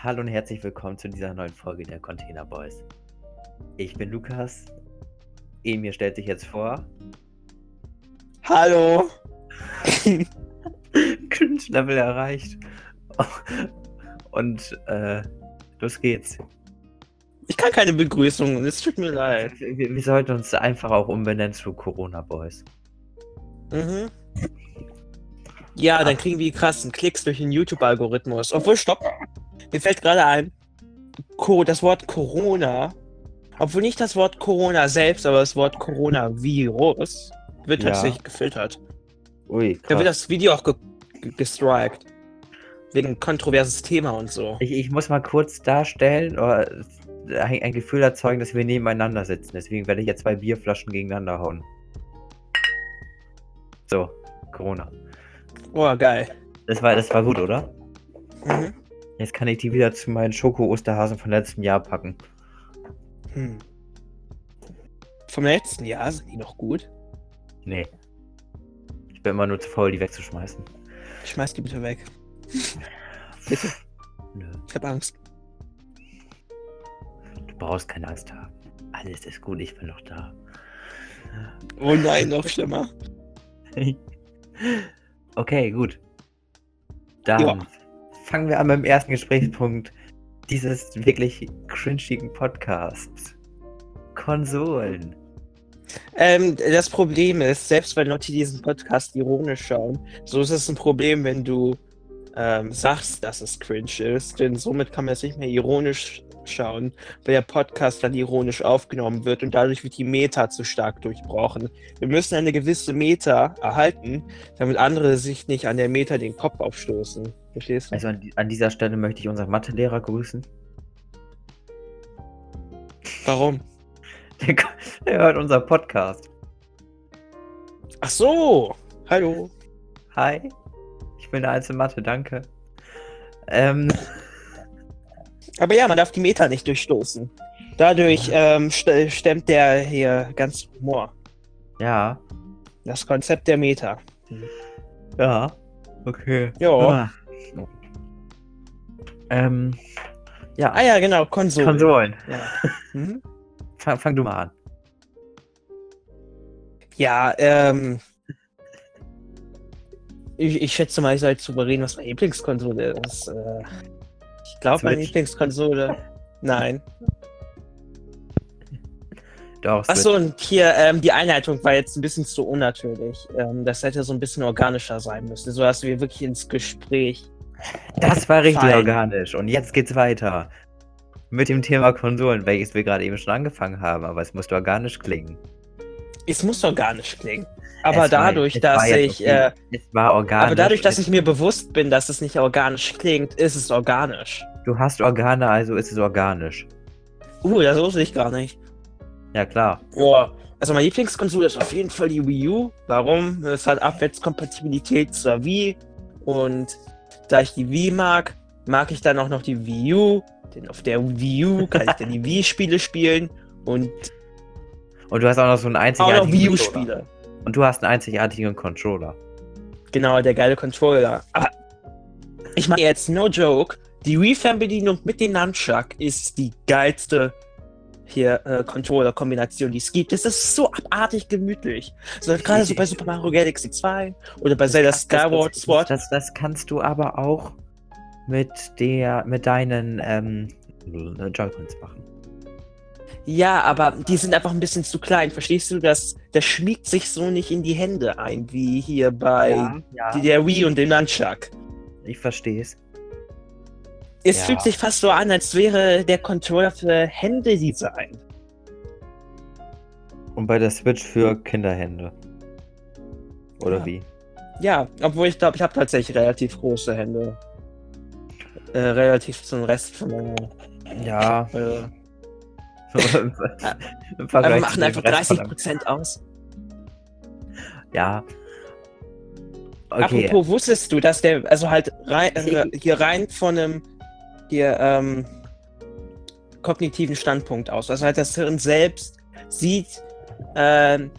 Hallo und herzlich willkommen zu dieser neuen Folge der Container Boys. Ich bin Lukas. Emir stellt sich jetzt vor. Hallo. Cringe-Level erreicht. Und äh, los geht's. Ich kann keine Begrüßung, es tut mir leid. Wir, wir sollten uns einfach auch umbenennen zu Corona Boys. Mhm. Ja, dann kriegen wir die krassen Klicks durch den YouTube-Algorithmus. Obwohl, stopp. Mir fällt gerade ein, das Wort Corona, obwohl nicht das Wort Corona selbst, aber das Wort Coronavirus wird Ja. tatsächlich gefiltert. Ui, Da wird krass. das Video auch ge ge gestrikt. Wegen kontroverses Thema und so. Ich, ich muss mal kurz darstellen oder ein, ein Gefühl erzeugen, dass wir nebeneinander sitzen. Deswegen werde ich jetzt zwei Bierflaschen gegeneinander hauen. So, Corona. Oh, geil. Das war, das war gut, oder? Mhm. Jetzt kann ich die wieder zu meinen Schoko-Osterhasen von letztem Jahr packen. Hm. Vom letzten Jahr sind die noch gut. Nee. Ich bin immer nur zu faul, die wegzuschmeißen. Schmeiß die bitte weg. Bitte. Nö, Ich hab Angst. du brauchst keine Angst haben. Alles ist gut, ich bin noch da. Oh nein, noch schlimmer. okay, gut. Dann Ja. Fangen wir an mit dem ersten Gesprächspunkt dieses wirklich cringigen Podcasts. Konsolen. Ähm, das Problem ist, selbst wenn Leute diesen Podcast ironisch schauen, so ist es ein Problem, wenn du ähm, sagst, dass es cringe ist, denn somit kann man es nicht mehr ironisch schauen, weil der Podcast dann ironisch aufgenommen wird und dadurch wird die Meta zu stark durchbrochen. Wir müssen eine gewisse Meta erhalten, damit andere sich nicht an der Meta den Kopf aufstoßen. Verstehst du? Also an, an dieser Stelle möchte ich unseren Mathelehrer grüßen. Warum? Der, der hört unser Podcast. Ach so! Hallo! Hi, ich bin der Einzel Mathe, danke. Ähm, Aber ja, man darf die Meta nicht durchstoßen. Dadurch ähm, st stemmt der hier ganz Humor. ja, Das Konzept der Meta. ja, okay. Jo. Ah. Ähm, ja, Ah ja, genau, Konsole. Konsolen. Ja. Mhm. Fang, fang du mal an. ja, ähm. Ich, ich schätze mal, ich soll jetzt drüber reden, was meine Lieblingskonsole ist. Äh, ich glaube, meine. Lieblingskonsole. Nein. Doch, Achso, und hier, ähm, die Einleitung war jetzt ein bisschen zu unnatürlich. Ähm, das hätte so ein bisschen organischer sein müssen, so dass wir wirklich ins Gespräch. Das war richtig Fein. organisch. Und jetzt geht's weiter. Mit dem Thema Konsolen, welches wir gerade eben schon angefangen haben, aber es musste organisch klingen. Es muss organisch klingen. Aber Es dadurch, dass war jetzt ich. okay. Äh, es war organisch. aber dadurch, dass ich mir bewusst bin, dass es nicht organisch klingt, ist es organisch. Du hast Organe, also ist es organisch. Uh, das wusste ich gar nicht. Ja, klar. Boah. Also meine Lieblingskonsole ist auf jeden Fall die Wii U. Warum? Es hat Abwärtskompatibilität zur Wii. Und da ich die Wii mag, mag ich dann auch noch die Wii U. Denn auf der Wii U kann ich dann die Wii-Spiele spielen und Und du hast auch noch so einen auch einzigartigen noch Wii Controller. U-Spiele. Und du hast einen einzigartigen Controller. Genau, der geile Controller. Aber ich meine jetzt, no joke, die Wii-Fernbedienung mit dem Nunchuck ist die geilste hier äh, Controller-Kombination, die es gibt. Es ist so abartig gemütlich. So, gerade so bei Super Mario Galaxy 2 oder bei Zelda Das- das- Skyward Sword. Das, das kannst du aber auch mit der, mit deinen ähm, Joy-Cons machen. Ja, aber die sind einfach ein bisschen zu klein. Verstehst du? Das, das schmiegt sich so nicht in die Hände ein, wie hier bei ja. die- der Wii und dem Nunchuck. Ich verstehe es. Es Ja. fühlt sich fast so an, als wäre der Controller für Hände designt. Und bei der Switch für Kinderhände. Oder Ja. wie? Ja, obwohl ich glaube, ich habe tatsächlich relativ große Hände. Äh, relativ zum Rest von meiner. Ja. Äh, wir machen einfach Rest von 30% aus. einem- Ja. Okay. Apropos, wusstest du, dass der, also halt rein, äh, hier rein von einem hier, ähm, kognitiven Standpunkt aus. Also halt das Hirn selbst sieht ähm,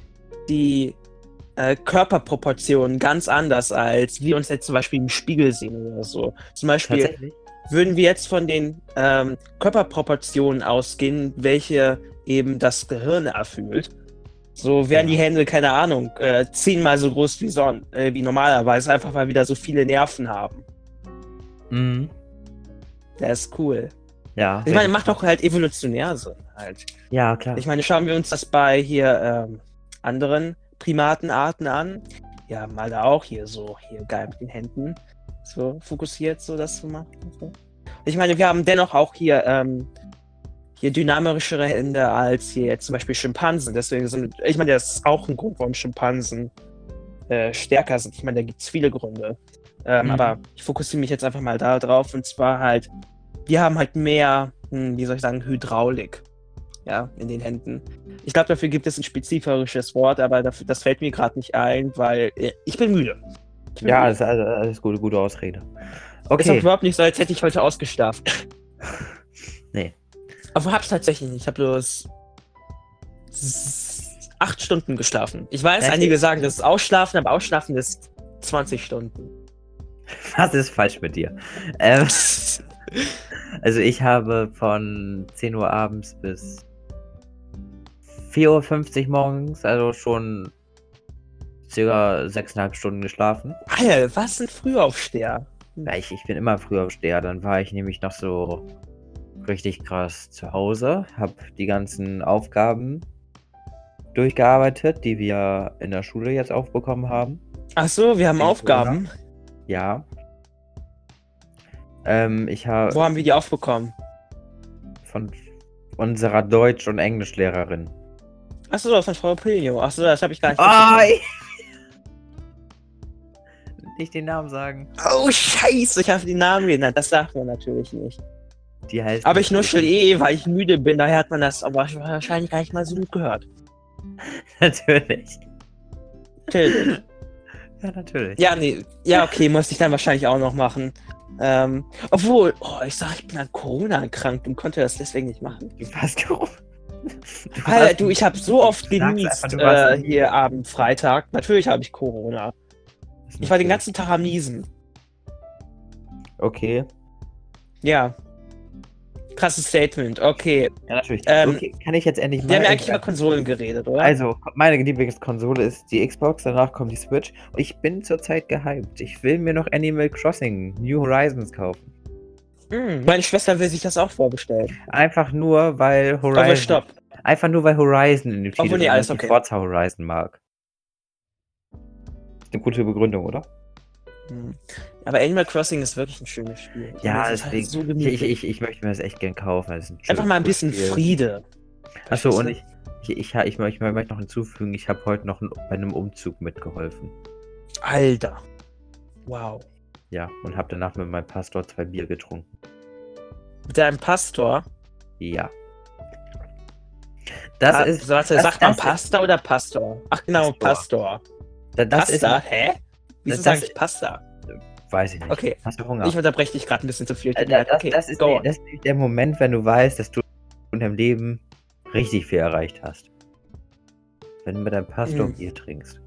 die äh, Körperproportionen ganz anders, als wir uns jetzt zum Beispiel im Spiegel sehen oder so. Zum Beispiel, würden wir jetzt von den ähm, Körperproportionen ausgehen, welche eben das Gehirn erfüllt, so wären die Hände, keine Ahnung, äh, zehnmal so groß wie, son äh, wie normalerweise, einfach weil wir da so viele Nerven haben. Mhm. Das ist cool. Ja. Ich meine, macht doch halt evolutionär Sinn halt. Ja, klar. Ich meine, schauen wir uns das bei hier ähm, anderen Primatenarten an. Ja, mal da auch hier so, hier geil mit den Händen. So fokussiert, so das zu machen. So. Ich meine, wir haben dennoch auch hier, ähm, hier dynamischere Hände als hier jetzt zum Beispiel Schimpansen. Deswegen sind, ich meine, das ist auch ein Grund, warum Schimpansen äh, stärker sind. Ich meine, da gibt es viele Gründe. Ähm, Mhm. Aber ich fokussiere mich jetzt einfach mal da drauf. Und zwar halt, wir haben halt mehr, hm, wie soll ich sagen, Hydraulik. Ja, in den Händen. Ich glaube, dafür gibt es ein spezifisches Wort, aber dafür, das fällt mir gerade nicht ein, weil äh, ich bin müde. Ich bin Ja, müde. alles, alles, gute, gute Ausrede. Ist auch Okay. überhaupt nicht so, als hätte ich heute ausgeschlafen. Nee. Aber hab's tatsächlich nicht. Ich habe bloß acht Stunden geschlafen. Ich weiß, Echt? einige sagen, das ist Ausschlafen, aber Ausschlafen ist 20 Stunden. Was ist falsch mit dir? Ähm, also ich habe von 10 Uhr abends bis 4.50 Uhr morgens, also schon circa 6,5 Stunden geschlafen. Alter, was ein Frühaufsteher. Ja, ich, ich bin immer früher aufsteher. Dann war ich nämlich noch so richtig krass zu Hause, habe die ganzen Aufgaben durchgearbeitet, die wir in der Schule jetzt aufbekommen haben. Ach so, wir haben Aufgaben. Ja. Ähm, ich habe Wo haben wir die aufbekommen? von unserer Deutsch- und Englischlehrerin. Ach so, von Frau Pilio. Ach so, das habe ich gar nicht Ah, ich... Nicht den Namen sagen. Oh, scheiße, ich habe die Namen genannt. Das sagt man natürlich nicht. Die heißt. Aber ich nuschel eh, weil ich müde bin. Daher hat man das aber wahrscheinlich gar nicht mal so gut gehört. Natürlich. Natürlich. Ja, natürlich. Ja, nee. Ja, okay, muss ich dann wahrscheinlich auch noch machen. Ähm, obwohl, oh, ich sag, ich bin an Corona erkrankt und konnte das deswegen nicht machen. Du warst gerufen. Du Alter, du, ich habe so oft genießt äh, hier Abend, Freitag. Natürlich habe ich Corona. Ich war den ganzen Tag am Niesen. Okay. Ja. Krasses Statement. Okay. Ja, natürlich. Ähm, okay, kann ich jetzt endlich mal. Wir haben ja eigentlich Ich- über Konsolen geredet, oder? Also, meine Lieblingskonsole ist die Xbox, danach kommt die Switch. Ich bin zurzeit gehypt. Ich will mir noch Animal Crossing New Horizons kaufen. Hm, meine Schwester will sich das auch vorbestellen. Einfach nur, weil Horizon. Aber stopp. Einfach nur, weil Horizon in dem Titel Obwohl, nee, ist alles okay. Forza Horizon mag. Eine gute Begründung, oder? Aber Animal Crossing ist wirklich ein schönes Spiel. Ich Ja, deswegen. so ich, gemütlich. ich, ich, möchte mir das echt gern kaufen. Das ein Einfach mal ein bisschen Spiel. Friede. Achso, und ich, ich, ich, ich, ich, möchte noch hinzufügen, ich habe heute noch bei einem Umzug mitgeholfen. Alter. Wow. Ja, und habe danach mit meinem Pastor zwei Bier getrunken. Mit deinem Pastor. Ja. Das Pa ist. Warte, das- sagt man das ist- Pasta oder Pastor? Ach genau, Pastor. Pastor. da- Das Pasta? ist. Hä? Wieso das- sage ich Pasta? Weiß ich nicht. Okay. Hast du Hunger? Ich unterbreche dich gerade ein bisschen zu viel. Äh, das, okay, das, ist, das ist der Moment, wenn du weißt, dass du in deinem Leben richtig viel erreicht hast. Wenn du mit deinem Pastor Mhm. Bier trinkst.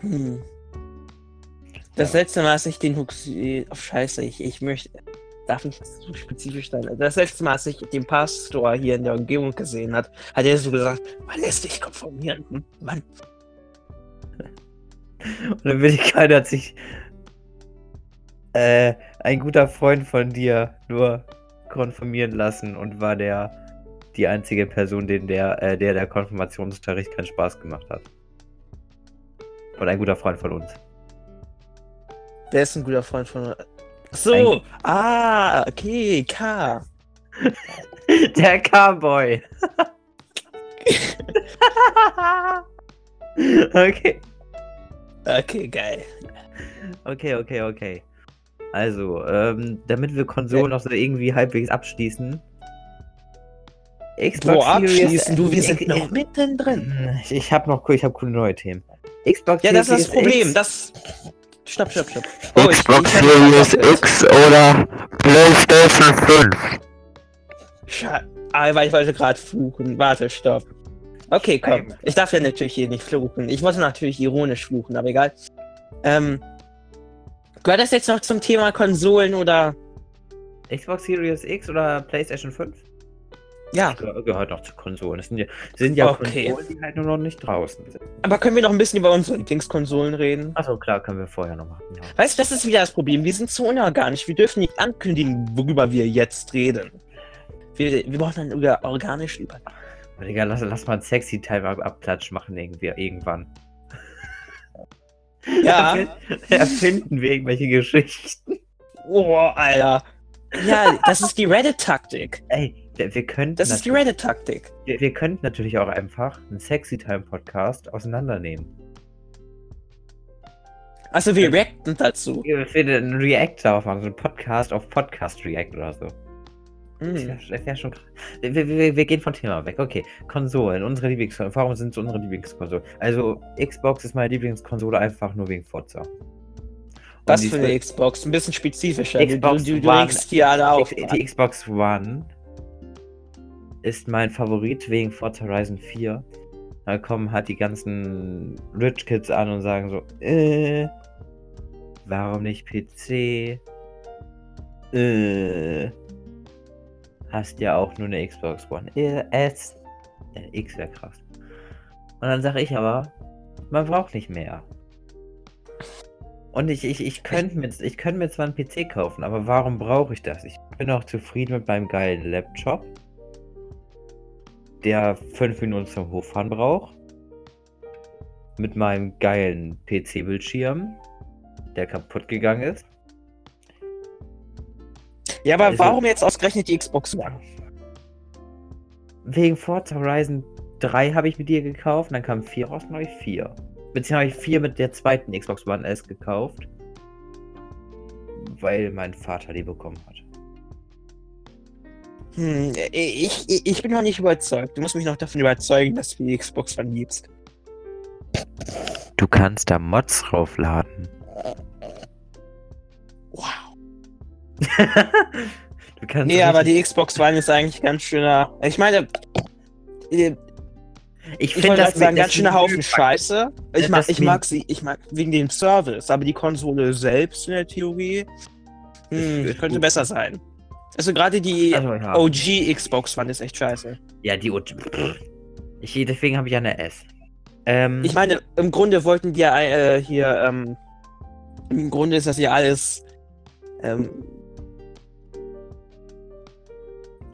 Hm. Das Ja. letzte Mal, als ich den Hux... Oh, scheiße, ich, ich möchte... Darf nicht so spezifisch sein. Das letzte Mal, als ich den Pastor hier in der Umgebung gesehen hat, hat er so gesagt, man lässt dich konformieren. Hm? Mann. Und dann will ich gerade, hat sich äh, ein guter Freund von dir nur konfirmieren lassen und war der die einzige Person, den der, äh, der der Konfirmationsunterricht keinen Spaß gemacht hat. Und ein guter Freund von uns. Der ist ein guter Freund von... So, Ein- ah, okay, K. Der Cowboy. okay. Okay, geil. Okay, okay, okay. Also, ähm, damit wir Konsolen noch so irgendwie halbwegs abschließen. Xbox Wo Series- abschließen? Du, wir Ich- sind ich- noch mittendrin. Ich, ich habe noch ich hab coole neue Themen. Xbox Ja, das ist das Problem. X, Das. Stopp, stopp, stopp. Oh, ich- Xbox ich hab- Series X oder PlayStation 5. Sche ah, weil ich wollte gerade fluchen. Warte, stopp. Okay, komm. Ich darf ja natürlich hier nicht fluchen. Ich wollte natürlich ironisch fluchen, aber egal. Ähm, gehört das jetzt noch zum Thema Konsolen oder Xbox Series X oder PlayStation 5? Ja, Ge gehört noch zu Konsolen. Das sind ja, sind ja Okay. Konsolen, die halt nur noch nicht draußen sind. aber können wir noch ein bisschen über unsere Lieblingskonsolen reden? Achso, klar, können wir vorher noch machen. Ja. Weißt du, das ist wieder das Problem. Wir sind so unorganisch. Wir dürfen nicht ankündigen, worüber wir jetzt reden. Wir, wir brauchen dann über organisch über. Digga, lass, lass mal einen sexy ab Abklatsch machen irgendwie irgendwann. Ja. Erfinden wir irgendwelche Geschichten. Oh, Alter. Ja, das ist die Reddit-Taktik. Ey, wir, wir könnten Das ist die natürlich- Reddit-Taktik. wir, wir könnten natürlich auch einfach einen Sexy Time Podcast auseinandernehmen. Also wir reacten dazu. Ich würde einen React darauf machen, so einen Podcast auf Podcast React oder so. Hm. wäre das wär schon krass. Wir, wir, wir, gehen von Thema weg. Okay, Konsolen, unsere Lieblingskonsolen. Warum sind es unsere Lieblingskonsolen? Also, Xbox ist meine Lieblingskonsole einfach nur wegen Forza. Und Was für eine Xbox? Ein bisschen spezifischer. Xbox du, du, du One. hier alle auf. Die, die Xbox One ist mein Favorit wegen Forza Horizon 4. Da kommen halt die ganzen Rich Kids an und sagen so, äh, warum nicht PC? Äh, hast ja auch nur eine Xbox One S. Äh, X wäre krass. Und dann sage ich aber, man braucht nicht mehr. Und ich, ich, ich könnte mir, ich könnte mir zwar einen PC kaufen, aber warum brauche ich das? Ich bin auch zufrieden mit meinem geilen Laptop, der fünf Minuten zum Hochfahren braucht. Mit meinem geilen PC-Bildschirm, der kaputt gegangen ist. Ja, aber Also- warum jetzt ausgerechnet die Xbox One? Wegen Forza Horizon 3 habe ich mit dir gekauft, und dann kam 4 raus, dann habe ich 4. Beziehungsweise habe ich 4 mit der zweiten Xbox One S gekauft. Weil mein Vater die bekommen hat. Hm, ich, ich, ich bin noch nicht überzeugt. Du musst mich noch davon überzeugen, dass du die Xbox One liebst. Du kannst da Mods draufladen. Wow. kannst Nee, aber die Xbox One ist eigentlich ganz schöner. Ich meine, äh, ich ich wollte das das ganz schöner Haufen Scheiße. Ich mag, ich mag sie, ich mag wegen dem Service, aber die Konsole selbst in der Theorie hm, könnte gut. besser sein. Also gerade die Also, ja. OG Xbox One ist echt scheiße. ja, die OG. Ich, deswegen habe ich ja eine S. Ähm, Ich meine, im Grunde wollten die ja äh, hier, ähm, im Grunde ist das ja alles, ähm,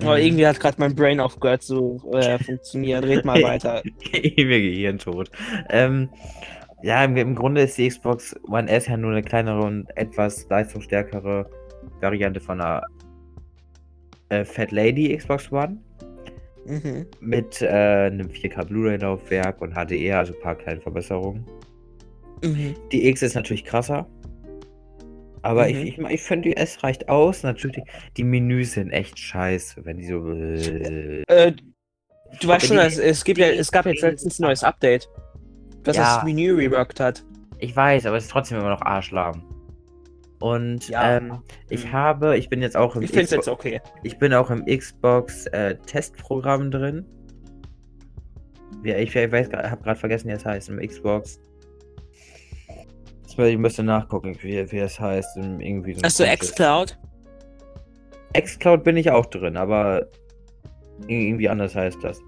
aber Mhm. irgendwie hat gerade mein Brain aufgehört zu äh, funktionieren. Red mal weiter. Ewige Gehirntod. Ähm, ja, im, im Grunde ist die Xbox One S ja nur eine kleinere und etwas leistungsstärkere Variante von einer äh, Fat Lady Xbox One. Mhm. Mit äh, einem 4K Blu-ray-Laufwerk und HDR, also ein paar kleine Verbesserungen. Mhm. Die X ist natürlich krasser. Aber Mhm. ich, ich, ich finde, die S reicht aus. Natürlich, die Menüs sind echt scheiße, wenn die so. Äh, Äh, du weißt Die- schon, es, es, gibt ja, es gab jetzt letztens ein neues Update, das Ja. das Menü reworked hat. Ich weiß, aber es ist trotzdem immer noch arschlahm. Und Ja. ähm, ich Hm. habe, ich bin jetzt auch im Ich es Xbox, jetzt okay. ich bin auch im Xbox äh, Testprogramm drin. Ja, ich, ich weiß, habe gerade vergessen, wie es heißt im Xbox. Ich ein bisschen nachgucken, wie, wie es heißt. Irgendwie so Hast du xCloud? Xcloud bin ich auch drin, aber ir- irgendwie anders heißt das.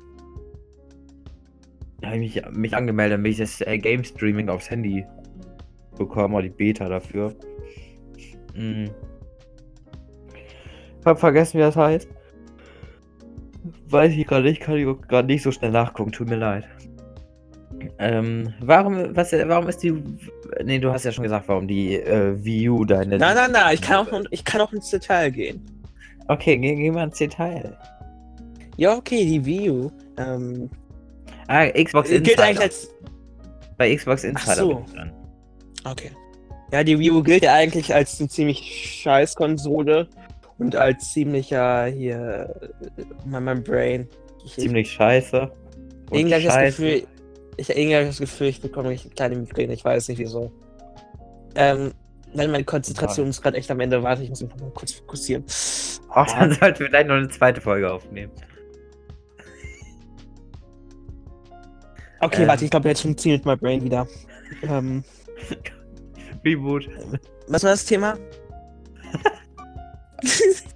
Da habe ich mich, mich angemeldet, damit ich das äh, Game Streaming aufs Handy bekommen, oder die Beta dafür. Mhm. Hab vergessen, wie das heißt. Weiß ich gerade nicht, kann ich gerade nicht so schnell nachgucken, tut mir leid. Ähm, warum, was, warum ist die. Nee, du hast ja schon gesagt, warum die äh, Wii U deine. Nein, nein, nein, ich kann auch, ich kann auch ins Detail gehen. Okay, gehen geh mal ins Detail. Ja, okay, die Wii U. Ähm, Ah, Xbox gilt Insider. eigentlich als. Bei Xbox Insider so. bin ich dran. Okay. Ja, die Wii U gilt ja eigentlich als eine ziemlich scheiß Konsole und als ziemlicher hier. äh, Mein, mein Brain. Ich, Ziemlich scheiße. Irgendwie habe ich das. Gefühl, ich irgendwie habe ich das Gefühl, ich bekomme eine kleine Migräne, ich weiß nicht wieso. Ähm, weil meine Konzentration ist gerade echt am Ende. Warte, ich muss mich mal kurz fokussieren. Ach, dann sollten wir gleich noch eine zweite Folge aufnehmen. Okay, Ähm. warte, ich glaube, jetzt funktioniert mein Brain wieder. Ähm, Reboot. was war das Thema?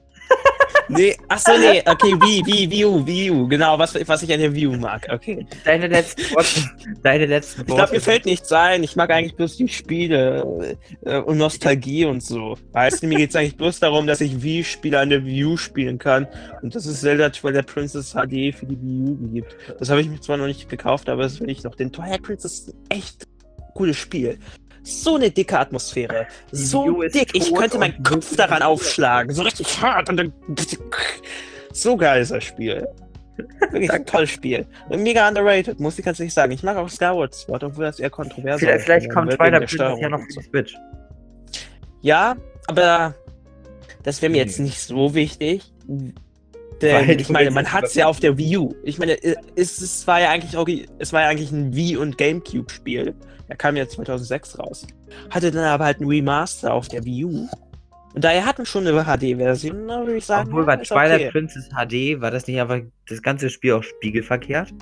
Nee, achso, nee, okay, Wii U, Wii U, genau, was, was ich an der U mag, okay. Deine letzten Worte. Deine letzten Ich glaube, mir fällt nichts ein, ich mag eigentlich bloß die Spiele äh, und Nostalgie und so. Weißt du, mir geht es eigentlich bloß darum, dass ich Wii-Spiele an der Wii U spielen kann und dass es Zelda Twilight Princess HD für die Wii U gibt. Das habe ich mir zwar noch nicht gekauft, aber das will ich noch. Denn Twilight Princess ist ein echt cooles Spiel. So eine dicke Atmosphäre. Die So ist dick. Ich könnte meinen Kopf daran aufschlagen. So richtig hart. Und dann. So geil ist das Spiel. Wirklich ein tolles Spiel. Mega underrated, muss ich ganz ehrlich sagen. Ich mag auch Skyward Sword, obwohl das eher kontrovers Vielleicht, vielleicht kommt der Princess ja noch für die Switch. Ja, aber das wäre mir Hm. jetzt nicht so wichtig. Denn Weil ich meine, man hat es ja auf der Wii U. Ich meine, es, es war ja eigentlich es war ja eigentlich ein Wii und Gamecube Der kam ja 2006 raus. Hatte dann aber halt ein Remaster auf der Wii U. Und daher hatten schon eine HD-Version, würde ich sagen. Obwohl bei Twilight okay. Princess HD war das nicht einfach das ganze Spiel auch spiegelverkehrt?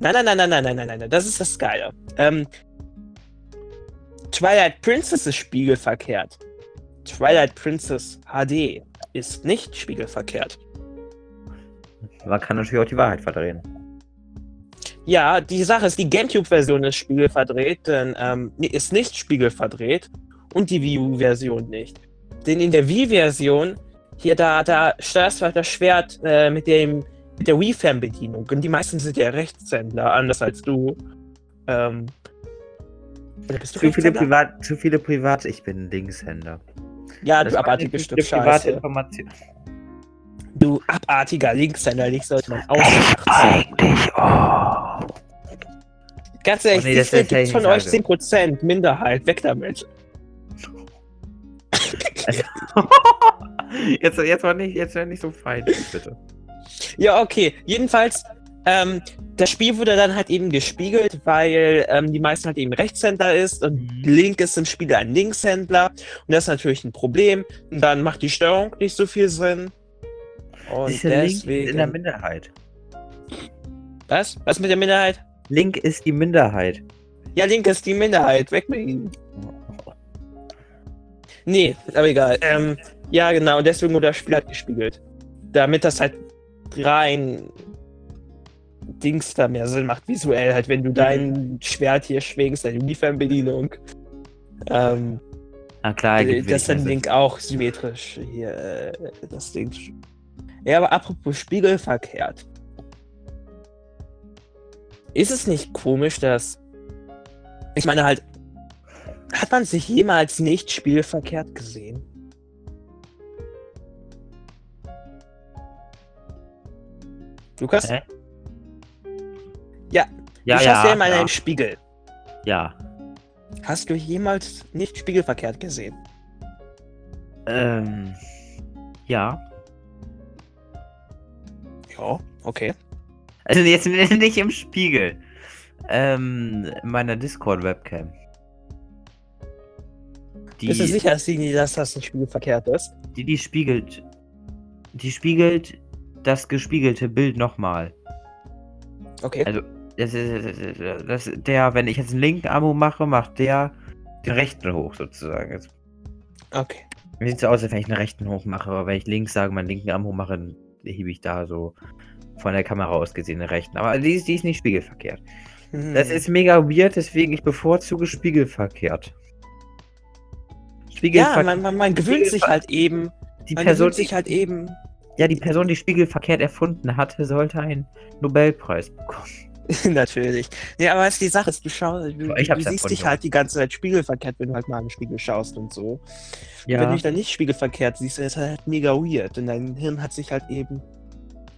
Nein, nein, nein, nein, nein, nein, nein, nein, das ist das Geile. Ähm, Twilight Princess ist spiegelverkehrt. Twilight Princess HD ist nicht spiegelverkehrt. Man kann natürlich auch die Wahrheit verdrehen. Ja, die Sache ist, die GameCube-Version ist spiegelverdreht, denn ähm, nee, ist nicht spiegelverdreht und die Wii U-Version nicht. Denn in der Wii-Version, hier da, da steuerst du halt das Schwert äh, mit dem mit der Wii-Fernbedienung und die meisten sind ja Rechtshändler, anders als du. Ähm, oder bist du Zu viele, Rechtshänder? Privat, zu viele Privat, ich bin Linkshänder. Ja, Das du abartiges eine Stück Scheiße. Information. Du abartiger Linkshänder, dich sollte man ausgelacht Eigentlich, oh. Ganz ehrlich, Oh nee, das ich gibt's von euch sagen 10% Minderheit? Weg damit. jetzt, jetzt war nicht, jetzt war nicht so fein, bitte. Ja, okay. Jedenfalls, ähm, das Spiel wurde dann halt eben gespiegelt, weil ähm, die meisten halt eben Rechtshänder ist und Mhm. Link ist im Spiel ein Linkshändler. Und das ist natürlich ein Problem. Und dann macht die Steuerung nicht so viel Sinn. Und Link ist deswegen. in der Minderheit. Was? Was mit der Minderheit? Link ist die Minderheit. Ja, Link ist die Minderheit. Weg mit ihm. Nee, aber egal. Ähm, ja, genau. Deswegen wurde das Spiel halt gespiegelt. Damit das halt rein Dings da mehr Sinn macht, visuell halt, wenn du dein Schwert hier schwingst, deine Wii-Fernbedienung. Ähm, Na klar, ergibt dass wenig dann. Link auch symmetrisch hier äh, das Ding. Ja, aber apropos spiegelverkehrt. Ist es nicht komisch, dass. Ich meine halt. Hat man sich jemals nicht spiegelverkehrt gesehen? Lukas? Hä? Ja. Ja, du schaust ja, ja immer in ja, einen Spiegel. ja. Hast du jemals nicht spiegelverkehrt gesehen? Ähm, ja. Ja, okay. Also jetzt nicht im Spiegel. Ähm, in meiner Discord-Webcam. Die, Bist du sicher, dass, das nicht spiegelverkehrt ist? die, die spiegelt. Die spiegelt das gespiegelte Bild nochmal. Okay. Also, das ist, das, der, wenn ich jetzt einen linken Amo mache, macht der den rechten hoch sozusagen. Jetzt Okay. sieht so aus, als wenn ich einen rechten hoch mache, aber wenn ich links sage, meinen linken Arm hoch mache, dann hebe ich da so von der Kamera aus gesehen den rechten. Aber die, ist- die ist nicht spiegelverkehrt. Das Hm. ist mega weird, deswegen ich bevorzuge spiegelverkehrt. Ja, Spiegelverkehrt. man, man, man gewöhnt sich halt eben. die Man Person, gewöhnt sich halt eben. ja, die Person, die spiegelverkehrt erfunden hatte, sollte einen Nobelpreis bekommen. Natürlich. Ja, aber was die Sache ist, du schaust, du, Ich du siehst dich halt die ganze Zeit spiegelverkehrt, wenn du halt mal im Spiegel schaust und so. Wenn du dich dann nicht spiegelverkehrt siehst, dann ist halt mega weird. Und dein Hirn hat sich halt eben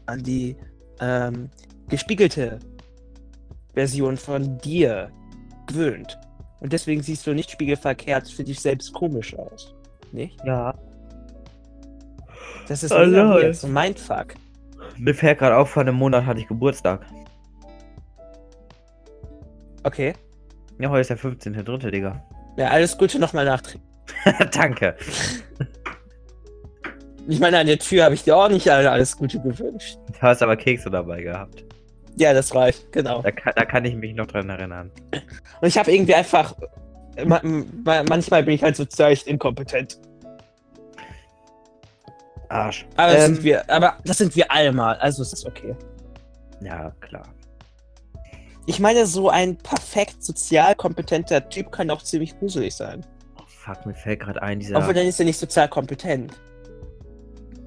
an die ähm, gespiegelte Version von dir gewöhnt. Und deswegen siehst du nicht spiegelverkehrt für dich selbst komisch aus. Nicht? ja. Das ist Oh, weird, so ein Mindfuck. Mir fällt gerade auf, vor einem Monat hatte ich Geburtstag. Okay. Ja, heute ist der 15.3., Digga. Ja, alles Gute nochmal nachträglich. Danke. Ich meine, an der Tür habe ich dir auch nicht alle alles Gute gewünscht. Du hast aber Kekse dabei gehabt. Ja, das reicht, genau. Da kann, da kann ich mich noch dran erinnern. Und ich habe irgendwie einfach. ma- ma- Manchmal bin ich halt so echt inkompetent. Arsch. Aber das Ähm, sind wir, aber das sind wir alle mal, also ist das okay. Ja, klar. Ich meine, so ein perfekt sozial kompetenter Typ kann auch ziemlich gruselig sein. Oh, fuck, mir fällt gerade ein, dieser. Obwohl, dann ist er nicht sozial kompetent.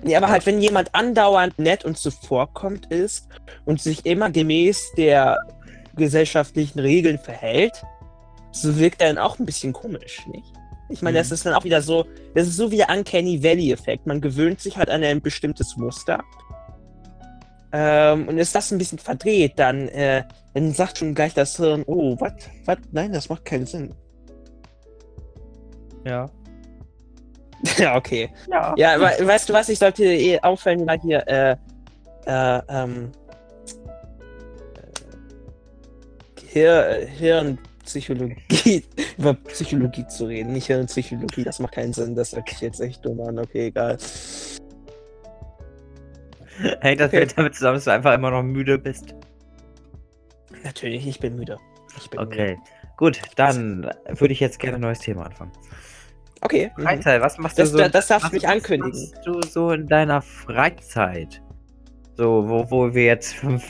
Nee, aber halt, wenn jemand andauernd nett und zuvorkommt ist und sich immer gemäß der gesellschaftlichen Regeln verhält, so wirkt er dann auch ein bisschen komisch, nicht? Ich meine, Mhm. das ist dann auch wieder so, das ist so wie der Uncanny Valley-Effekt. Man gewöhnt sich halt an ein bestimmtes Muster. Ähm, und ist das ein bisschen verdreht, dann, äh, dann sagt schon gleich das Hirn, oh, was, was, nein, das macht keinen Sinn. ja. ja, okay. Ja. Ja, aber weißt du was, ich sollte dir eh auffallen, mal hier, äh, äh, ähm, äh, Hir Hirnpsychologie, über Psychologie zu reden, nicht Hirnpsychologie, das macht keinen Sinn, das hört sich jetzt echt dumm an, okay, egal. Hängt das Okay. vielleicht damit zusammen, dass du einfach immer noch müde bist? Natürlich, ich bin müde. Ich bin Müde. Okay. Gut, dann würde ich jetzt gerne ein neues Thema anfangen. Okay. Freizeit, was machst Das, du so? das darfst was du mich ankündigen. machst du so in deiner Freizeit? So, wo, wo wir jetzt fünf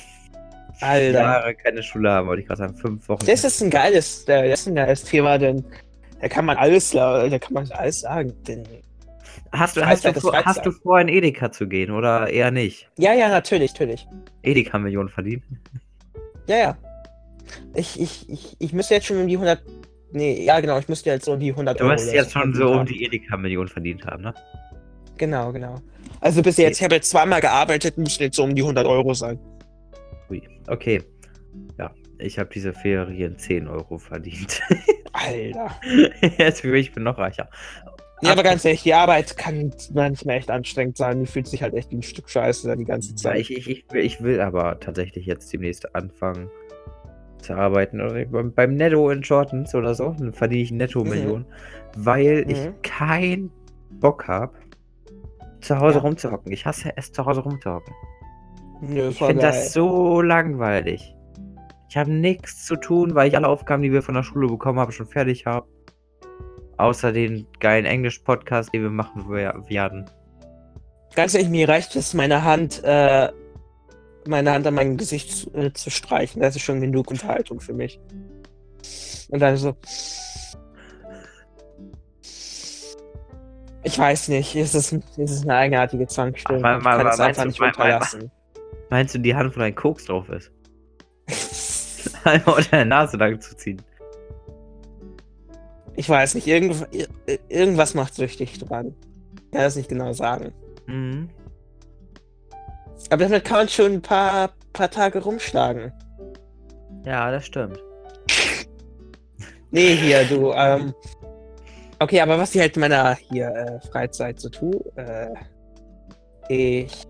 Alter. Jahre keine Schule haben, wollte ich gerade sagen, fünf Wochen. Das ist ein geiles, das ist ein geiles Thema, denn da kann man alles, da kann man alles sagen. Denn, hast, du, hast, du vor, hast du vor, in Edeka zu gehen oder eher nicht? ja, ja, natürlich, natürlich. Edeka Millionen verdienen? Ja, ja. Ich, ich, ich, ich müsste jetzt schon um die 100. Nee, ja, genau, ich müsste jetzt so um die 100 Du Euro. musst oder jetzt schon so um die Edeka Millionen verdient haben, ne? Genau, genau. Also bis jetzt, ich habe jetzt zweimal gearbeitet, müssen jetzt so um die 100 Euro sein. Ui. Okay. Ja, ich habe diese Ferien 10 Euro verdient. Alter. jetzt mich, ich bin noch reicher. Ja, aber ganz ehrlich, die Arbeit kann manchmal echt anstrengend sein. Die fühlt sich halt echt wie ein Stück Scheiße die ganze Ja, Zeit. ich, ich, ich, will, ich will aber tatsächlich jetzt demnächst anfangen zu arbeiten. Oder beim, Netto in Shortens oder so, dann verdiene ich netto Mhm. Millionen, weil ich Mhm. keinen Bock habe, zu Hause Ja. rumzuhocken. Ich hasse es, zu Hause rumzuhocken. Nö, Ich finde das so langweilig. Ich habe nichts zu tun, weil ich alle Aufgaben, die wir von der Schule bekommen haben, schon fertig habe. Außer den geilen Englisch-Podcast, den wir machen wer- werden. Ganz ehrlich, mir reicht es, meine Hand, äh, meine Hand an meinem Gesicht zu, äh, zu streichen. Das ist schon genug Unterhaltung für mich. Und dann so. Ich weiß nicht, es ist, es ist eine eigenartige Zwangsstörung. Ach, Ich mal- kann mal- es einfach meinst nicht du- mal- mal- unterlassen. Meinst du, die Hand von deinem Koks drauf ist? Einmal unter der Nase lang zu ziehen. Ich weiß nicht, irgend, ir- irgendwas macht süchtig dran. Ich kann das nicht genau sagen. Mhm. Aber damit kann man schon ein paar, paar Tage rumschlagen. Ja, das stimmt. Nee, hier, du, ähm. Okay, aber was ich halt in meiner hier äh, Freizeit so tue, äh, ich.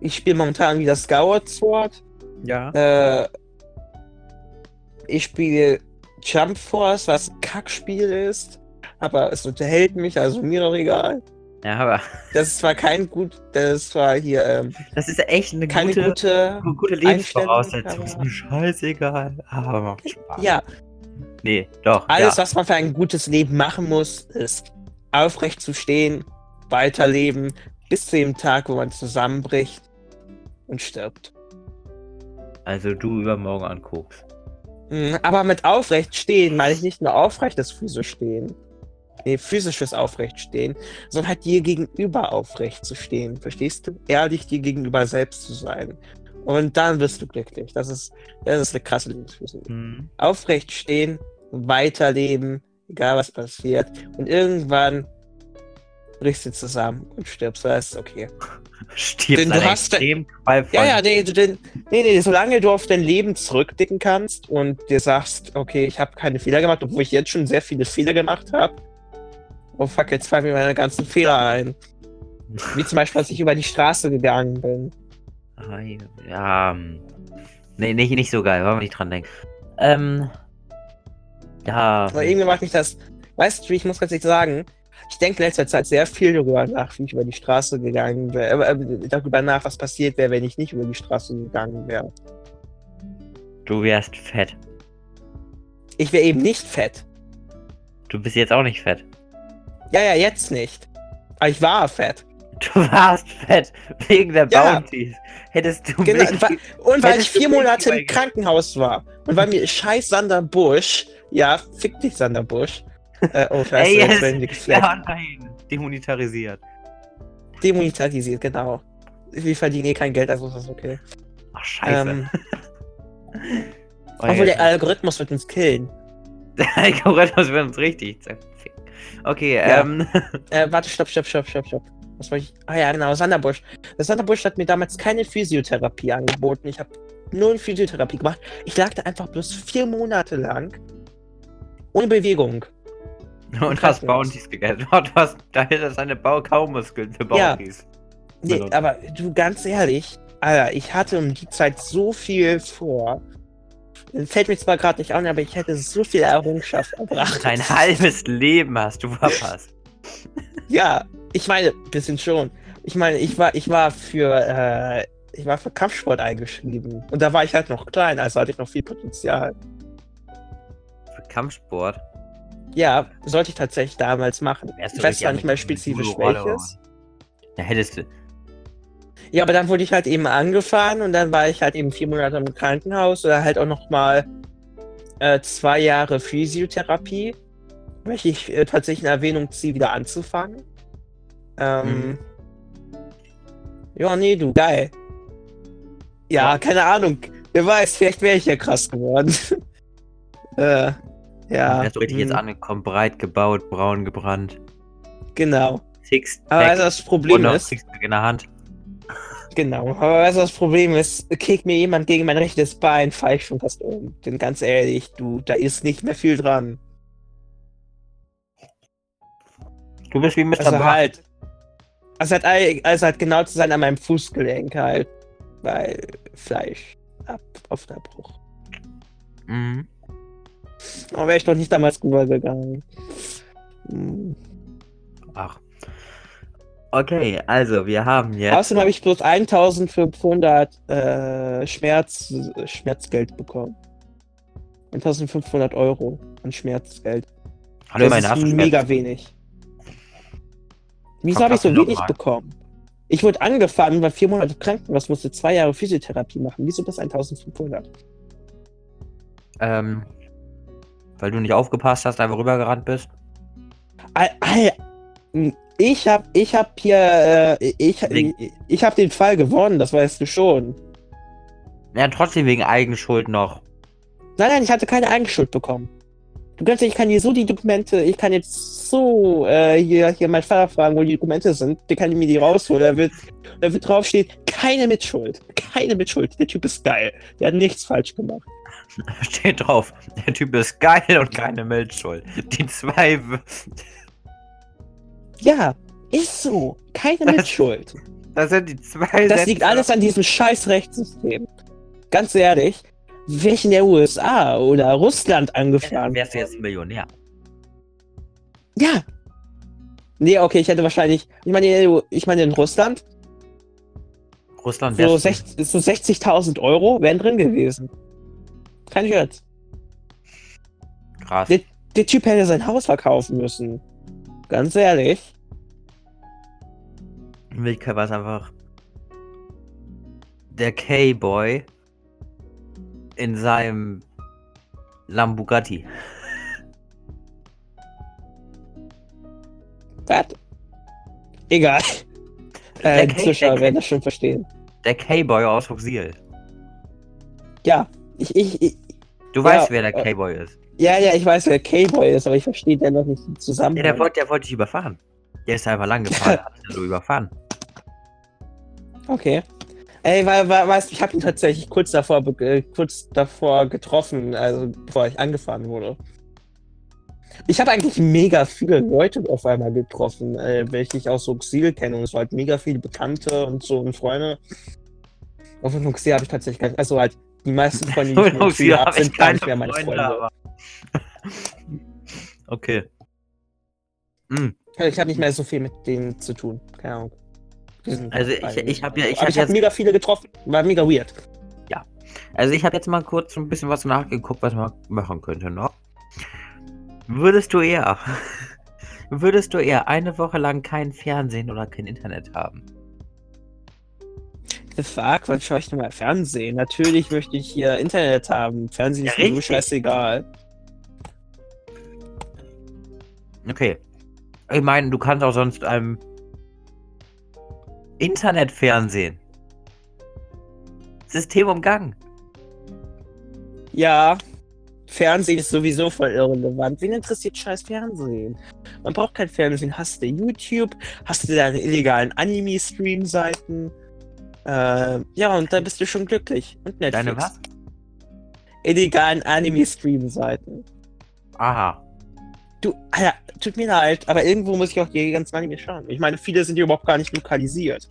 Ich spiele momentan wieder Skyward Sword. Ja. Äh, ich spiele Jump Force, was ein Kackspiel ist. Aber es unterhält mich, also mir doch egal. Ja, aber Das ist zwar kein gut, das ist zwar hier ähm, das ist echt eine keine gute, gute. gute Lebensvoraussetzung. Ist mir scheißegal. Aber macht Spaß. Ja, Nee, doch. Alles, ja. was man für ein gutes Leben machen muss, ist aufrecht zu stehen, weiterleben, bis zu dem Tag, wo man zusammenbricht und stirbt. Also du übermorgen anguckst. Mhm, Aber mit aufrecht stehen meine ich nicht nur aufrechtes physisch stehen. Nee, physisches aufrecht stehen, sondern halt dir gegenüber aufrecht zu stehen. Verstehst du? Ehrlich dir gegenüber selbst zu sein. Und dann wirst du glücklich. Das ist, das ist eine krasse Lebensphilosophie. Hm. aufrecht stehen, weiterleben, egal was passiert. Und irgendwann brichst du zusammen und stirbst. Das ist okay. Stirbt Denn du hast- extrem qualvoll. Ja, ja, nee, du, den- nee, nee, solange du auf dein Leben zurückblicken kannst und dir sagst, okay, ich habe keine Fehler gemacht, obwohl ich jetzt schon sehr viele Fehler gemacht habe. Oh fuck, jetzt fallen mir meine ganzen Fehler ein. Wie zum Beispiel, als ich über die Straße gegangen bin. Ah, Ja, ähm, nee, nicht, nicht so geil, wollen wir nicht dran denken. Ähm, ja, Aber irgendwie macht mich das. Weißt du, ich muss ganz ehrlich sagen, ich denke in letzter Zeit sehr viel darüber nach, wie ich über die Straße gegangen wäre. Äh, äh, darüber nach, was passiert wäre, wenn ich nicht über die Straße gegangen wäre. du wärst fett. Ich wäre eben nicht fett. Du bist jetzt auch nicht fett. Ja, ja, jetzt nicht. Aber ich war fett. Du warst fett wegen der Ja. Bounties. Hättest du Genau, mich... wa- und weil ich vier Monate im Krankenhaus war und weil mir scheiß Sander Busch, ja, fick dich Sander Busch. Äh, oh, scheiße, Ey, jetzt werden die gefleckt. Ja, nein. Demonetarisiert. Demonetarisiert, genau. Wir verdienen eh kein Geld, also ist das okay. Ach, scheiße. Ähm, Oh, obwohl der Algorithmus wird uns killen. Der Algorithmus wird uns richtig zerficken. Okay, Ja. ähm... Äh, warte, stopp, stopp, stopp, stopp, stopp. Was wollte ich? Ah ja, genau, Sander Busch. Der Sander Busch hat mir damals keine Physiotherapie angeboten. Ich habe null Physiotherapie gemacht. Ich lag da einfach bloß vier Monate lang ohne Bewegung. Und hast. Bounties gegessen. Du hast, da hätte seine Bau Kaumuskeln für Ja. Bounties. Nee, Benutzt. aber du, ganz ehrlich, Alter, ich hatte um die Zeit so viel vor. Fällt mir zwar gerade nicht an, aber ich hätte so viel Errungenschaft erbracht. Dein halbes Leben hast du verpasst. Ja, ich meine, bisschen schon. Ich meine, ich war, ich war für, äh, ich war für Kampfsport eingeschrieben. Und da war ich halt noch klein, also hatte ich noch viel Potenzial. Für Kampfsport. Ja, sollte ich tatsächlich damals machen. Wärst Ich weiß an nicht mehr spezifisch welches. Da hättest du. Ja, aber dann wurde ich halt eben angefahren und dann war ich halt eben vier Monate im Krankenhaus oder halt auch noch mal äh, zwei Jahre Physiotherapie, welche ich äh, tatsächlich in Erwähnung ziehe, wieder anzufangen. Ähm, Mhm. Ja, nee, du, geil. Ja, Ja. keine Ahnung. Wer weiß, vielleicht wäre ich ja krass geworden. äh, ja. Du richtig jetzt hm, angekommen, breit gebaut, braun gebrannt. Genau. Sixpack Aber du, das Problem ist, Sixpack in der Hand. Genau, aber weißt du, das Problem ist, kickt mir jemand gegen mein rechtes Bein, fall ich schon fast um. Denn ganz ehrlich, du, da ist nicht mehr viel dran. Du bist wie Mr. Also halt, also halt, also halt genau zu sein an meinem Fußgelenk halt, weil Fleisch ab auf der Bruch. Mhm. Aber wäre ich doch nicht damals rübergegangen. Hm. Ach. Okay, also wir haben jetzt. Außerdem habe ich bloß 1500 äh, Schmerz, Schmerzgeld bekommen. 1500 Euro an Schmerzgeld. Hallo, das meine ist mega wenig. Wieso habe ich so wenig mal. bekommen? Ich wurde angefangen, war vier Monate Krankenhaus, musste zwei Jahre Physiotherapie machen. Wieso bis 1500? Ähm, weil du nicht aufgepasst hast, einfach rübergerannt bist. Al- al- Ich hab, ich hab hier, äh, ich, Wegen- ich, ich hab den Fall gewonnen, das weißt du schon. Ja, trotzdem wegen Eigenschuld noch. Nein, nein, ich hatte keine Eigenschuld bekommen. Du kannst, ich kann dir so die Dokumente, ich kann jetzt so äh, hier, hier meinen Vater fragen, wo die Dokumente sind. Der kann mir die rausholen. Da wird, da wird draufstehen, keine Mitschuld. Keine Mitschuld. Der Typ ist geil. Der hat nichts falsch gemacht. Steht drauf. Der Typ ist geil und keine Milchschuld. Die zwei. Ja, ist so. Keine Das- Mitschuld. Das sind die zwei Das Sätze. liegt alles an diesem scheiß Rechtssystem. Ganz ehrlich, wäre ich in der USA oder Russland Dann angefahren. wärst du jetzt Millionär. Ja. Nee, okay, ich hätte wahrscheinlich, ich meine, ich meine in Russland, Russland so, du- 60 so 60.000 Euro wären drin gewesen. Kein Scherz. krass. Der, der Typ hätte sein Haus verkaufen müssen. Ganz ehrlich. In Wirklichkeit war es einfach der K-Boy in seinem Lamborghini. Was? Egal. Der Äh, K- Zuschauer werden das schon verstehen. Der K-Boy aus Fuxil. Ja, ich, ich, ich Du Ja, weißt, wer der äh, K-Boy ist. Ja, ja, ich weiß, wer K-Boy ist, aber ich verstehe dennoch nicht den Ja, der wollte der wollte dich überfahren. Der ist einfach lang gefahren, hat dich so überfahren. Okay. Ey, weil, weil, weißt du, ich habe ihn tatsächlich kurz davor, äh, kurz davor getroffen, also bevor ich angefahren wurde. Ich habe eigentlich mega viele Leute auf einmal getroffen, äh, welche ich aus so Exil kenne. Und es war halt mega viele Bekannte und so und Freunde. Auf dem Exil habe ich tatsächlich gar nicht, also halt die meisten Freunde, die ich habe, hab ich sind gar nicht mehr meine Freunde, Freunde. Okay. Hm. Ich habe nicht mehr so viel mit denen zu tun. Keine Ahnung. Also ich- ich hab ja- ich hab habe jetzt- mega viele getroffen. War mega weird. Also ich habe jetzt mal kurz so ein bisschen was nachgeguckt, was man machen könnte noch. Würdest du eher Würdest du eher eine Woche lang kein Fernsehen oder kein Internet haben? The fuck, wann schaue ich denn mal Fernsehen? Natürlich möchte ich hier Internet haben. Fernsehen Ja, ist mir so richtig. scheißegal. Okay. Ich meine, du kannst auch sonst einem Internetfernsehen. System umgangen. Ja, Fernsehen ist sowieso voll irrelevant. Wen interessiert scheiß Fernsehen? Man braucht kein Fernsehen. Hast du YouTube? Hast du deine illegalen Anime-Stream-Seiten? Äh, ja, und da bist du schon glücklich. Und Netflix. Deine was? Illegalen Anime-Stream-Seiten. Aha. Du, Alter, tut mir leid, aber irgendwo muss ich auch die ganzen Anime schauen. Ich meine, viele sind ja überhaupt gar nicht lokalisiert.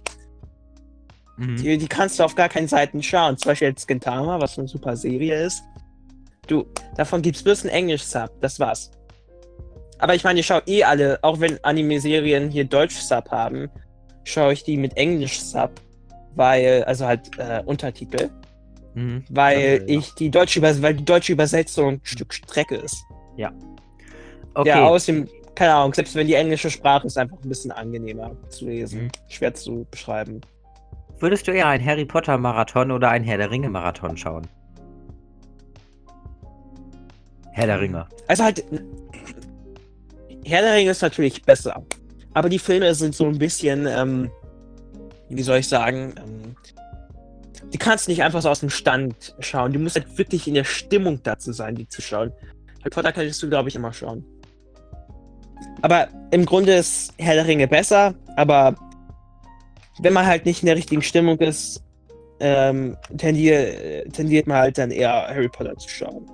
Mhm. Die, die kannst du auf gar keinen Seiten schauen. Zum Beispiel jetzt Gintama, was eine super Serie ist. Du, davon gibt's bloß ein Englisch-Sub, das war's. Aber ich meine, ich schaue eh alle, auch wenn Anime-Serien hier Deutsch-Sub haben, schaue ich die mit Englisch-Sub, weil, also halt äh, Untertitel, Mhm. weil Ja. ich die deutsche weil die deutsche Übersetzung ein Stück Strecke ist. Okay. Ja, außerdem, keine Ahnung, selbst wenn die englische Sprache ist, einfach ein bisschen angenehmer zu lesen, Mhm. schwer zu beschreiben. Würdest du eher einen Harry Potter Marathon oder einen Herr der Ringe Marathon schauen? Herr der Ringe. Also halt, Herr der Ringe ist natürlich besser. Aber die Filme sind so ein bisschen, ähm, wie soll ich sagen, ähm, die kannst du nicht einfach so aus dem Stand schauen. Du musst halt wirklich in der Stimmung dazu sein, die zu schauen. Harry Potter kannst du, glaube ich, immer schauen. Aber im Grunde ist Herr der Ringe besser, aber wenn man halt nicht in der richtigen Stimmung ist, ähm, tendier, tendiert man halt dann eher Harry Potter zu schauen.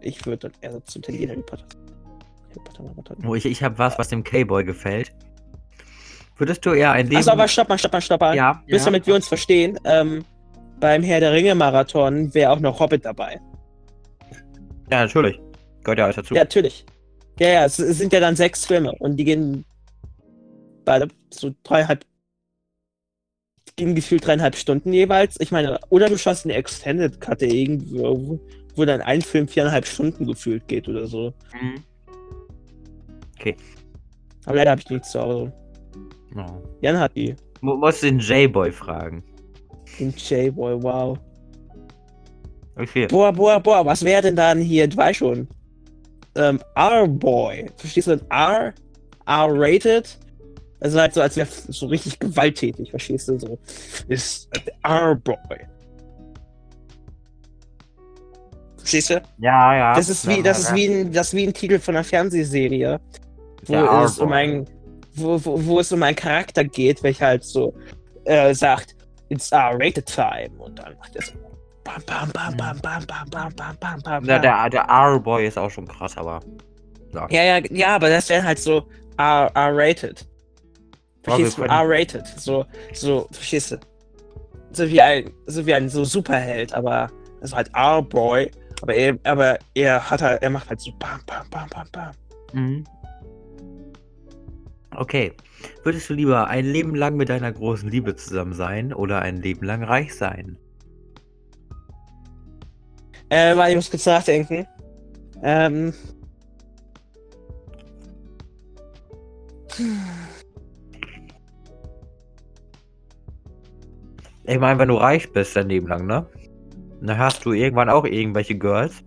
Ich würde dann eher dazu tendieren, Harry Potter. Harry Potter Marathon. Oh, ich ich habe was, was dem K-Boy gefällt. Würdest du eher ein Leben... Achso, aber stopp mal, stopp mal, stopp mal. ja, Bis ja. damit wir uns verstehen, ähm, beim Herr der Ringe Marathon wäre auch noch Hobbit dabei. ja, natürlich. Gehört ja alles dazu. Ja, natürlich. Ja, ja, es sind ja dann sechs Filme und die gehen beide so dreieinhalb, gehen gefühlt dreieinhalb Stunden jeweils. Ich meine, oder du schaust eine Extended Cut irgendwo, wo, dann ein Film viereinhalb Stunden gefühlt geht oder so. Mhm. Aber leider habe ich nichts zu Hause. Oh. Jan hat die. Mu- Musst den J-Boy fragen. Den J-Boy, wow. Okay. Boah, boah, boah, was wäre denn dann hier, du weißt schon, ähm, R-Boy. Verstehst du denn R? R-rated? Also halt so, als wäre so richtig gewalttätig, verstehst du? So, ist R-Boy. Verstehst du? Ja, ja. Das ist wie, das ist wie ein, das ist wie ein Titel von einer Fernsehserie, wo Ja, es um R-Boy. ein, wo, wo, wo es um einen Charakter geht, welcher halt so äh, sagt, it's R-rated time und dann macht er so bam, bam, bam, bam, bam, bam, bam, bam, bam, bam, Ja, der, der R-Boy ist auch schon krass, aber. Ja. Ja, ja, ja, aber das wäre halt so R-rated. Verstehst du? R-rated. So, so, verstehst du? So wie ein, so wie ein so Superheld, aber das ist halt R-Boy. Aber er, aber er hat halt, er macht halt so bam, bam, bam, bam, bam. Mhm. Okay. Würdest du lieber ein Leben lang mit deiner großen Liebe zusammen sein oder ein Leben lang reich sein? Äh, warte, ich muss kurz nachdenken. Ähm. Ich meine, wenn du reich bist dein Leben lang, ne? Dann hast du irgendwann auch irgendwelche Girls.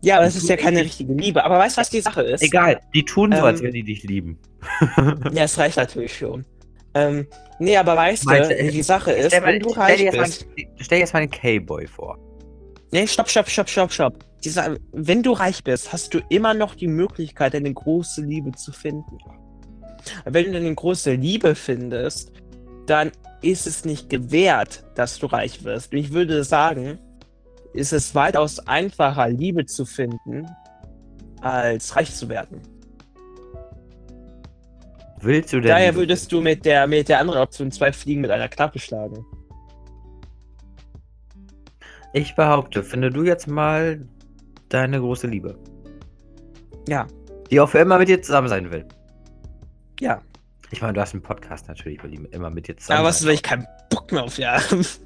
Ja, aber das ist ja keine richtige Liebe. Aber weißt du, was die Sache ist? Egal, die tun so, Ähm, als wenn die dich lieben. Ja, es reicht natürlich schon. Ähm, nee, aber weißt du, die Sache ist, Stell, mal, wenn du stell, reich jetzt bist. mal, stell dir jetzt mal einen K-Boy vor. Nee, stopp, stopp, stopp, stopp, stopp. Dieser, wenn du reich bist, hast du immer noch die Möglichkeit, eine große Liebe zu finden. Wenn du eine große Liebe findest, dann ist es nicht gewährt, dass du reich wirst. Und ich würde sagen, ist es weitaus einfacher, Liebe zu finden, als reich zu werden. Willst du denn. Daher würdest du mit der, mit der anderen Option zwei Fliegen mit einer Klappe schlagen. Ich behaupte, finde du jetzt mal deine große Liebe. Ja. Die auch für immer mit dir zusammen sein will. Ja. Ich meine, du hast einen Podcast natürlich, weil die immer mit dir zusammen Aber was, sein wenn ich keinen Bock mehr auf ja. Und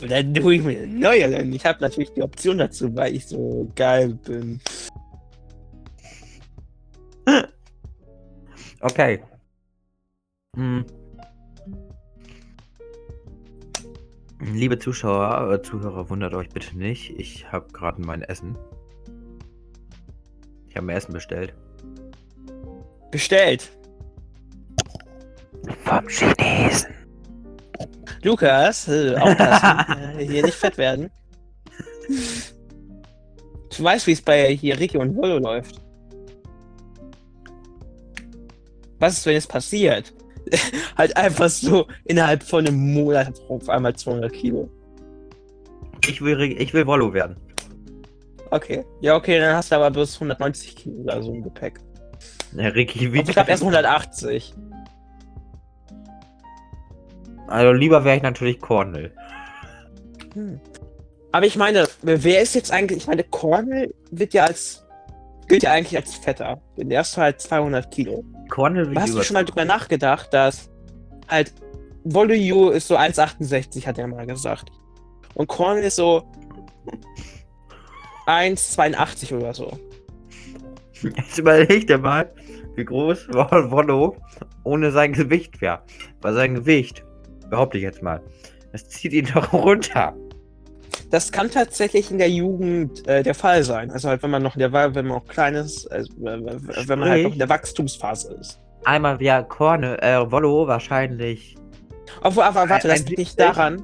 dann tue ich mir eine neue, denn ich habe natürlich die Option dazu, weil ich so geil bin. Okay. Hm. Liebe Zuschauer, äh, Zuhörer, wundert euch bitte nicht. Ich habe gerade mein Essen. Ich habe mir Essen bestellt. Bestellt. Vom Chinesen. Lukas, äh, aufpassen. äh, hier nicht fett werden. Du weißt, wie es bei hier Ricky und Wollo läuft. Was ist, wenn es passiert? halt einfach so innerhalb von einem Monat auf einmal 200 Kilo. Ich will, ich will Wollo werden. Okay. Ja, okay, dann hast du aber bloß 190 Kilo oder so im Gepäck. Ja, Ricky, Und ich habe erst 180. Also lieber wäre ich natürlich Cornel. Hm. Aber ich meine, wer ist jetzt eigentlich, ich meine, Cornel wird ja als, gilt ja eigentlich als fetter. Denn der ist halt 200 Kilo. Cornel Hast du schon mal drüber nachgedacht, dass halt Voluyu ist so 1,68, hat er mal gesagt. Und Cornel ist so 1,82 oder so. Jetzt überleg dir mal, wie groß Wol- Wollo ohne sein Gewicht wäre. Weil sein Gewicht, behaupte ich jetzt mal, das zieht ihn doch runter. Das kann tatsächlich in der Jugend äh, der Fall sein. Also halt, wenn man noch in der, wenn man auch klein ist, also, äh, wenn man halt noch in der Wachstumsphase ist. Einmal wäre Cornel, äh, Wollo wahrscheinlich. Obwohl, aber warte, das liegt nicht 70? daran.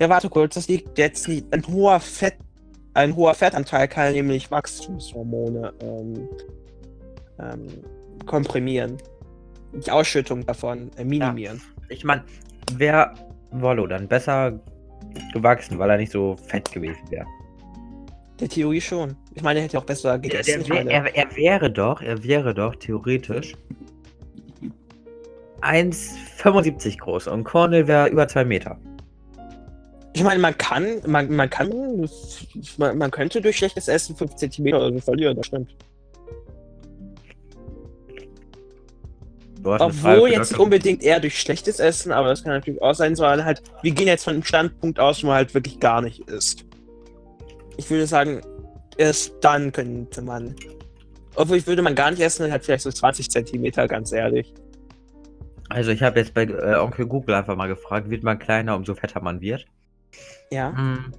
Ja, warte kurz, das liegt jetzt nicht. Ein hoher Fett, ein hoher Fettanteil kann nämlich Wachstumshormone ähm, ähm, komprimieren. Die Ausschüttung davon äh, minimieren. Ich meine, wäre Wollo dann besser gewachsen, weil er nicht so fett gewesen wäre. Der Theorie schon. Ich meine, er hätte auch besser Der, gegessen. der meine, er, er wäre doch, er wäre doch theoretisch 1,75 groß und Cornel wäre über 2 Meter. ich meine, man kann, man, man kann, man, man könnte durch schlechtes Essen 5 cm oder so verlieren, das stimmt. Obwohl jetzt nicht unbedingt eher durch schlechtes Essen, aber das kann natürlich auch sein, sondern halt, wir gehen jetzt von einem Standpunkt aus, wo man halt wirklich gar nicht isst. Ich würde sagen, erst dann könnte man. Obwohl ich würde man gar nicht essen, dann halt vielleicht so 20 Zentimeter, ganz ehrlich. Also ich habe jetzt bei äh, Onkel Google einfach mal gefragt, wird man kleiner, umso fetter man wird? Ja. Hm.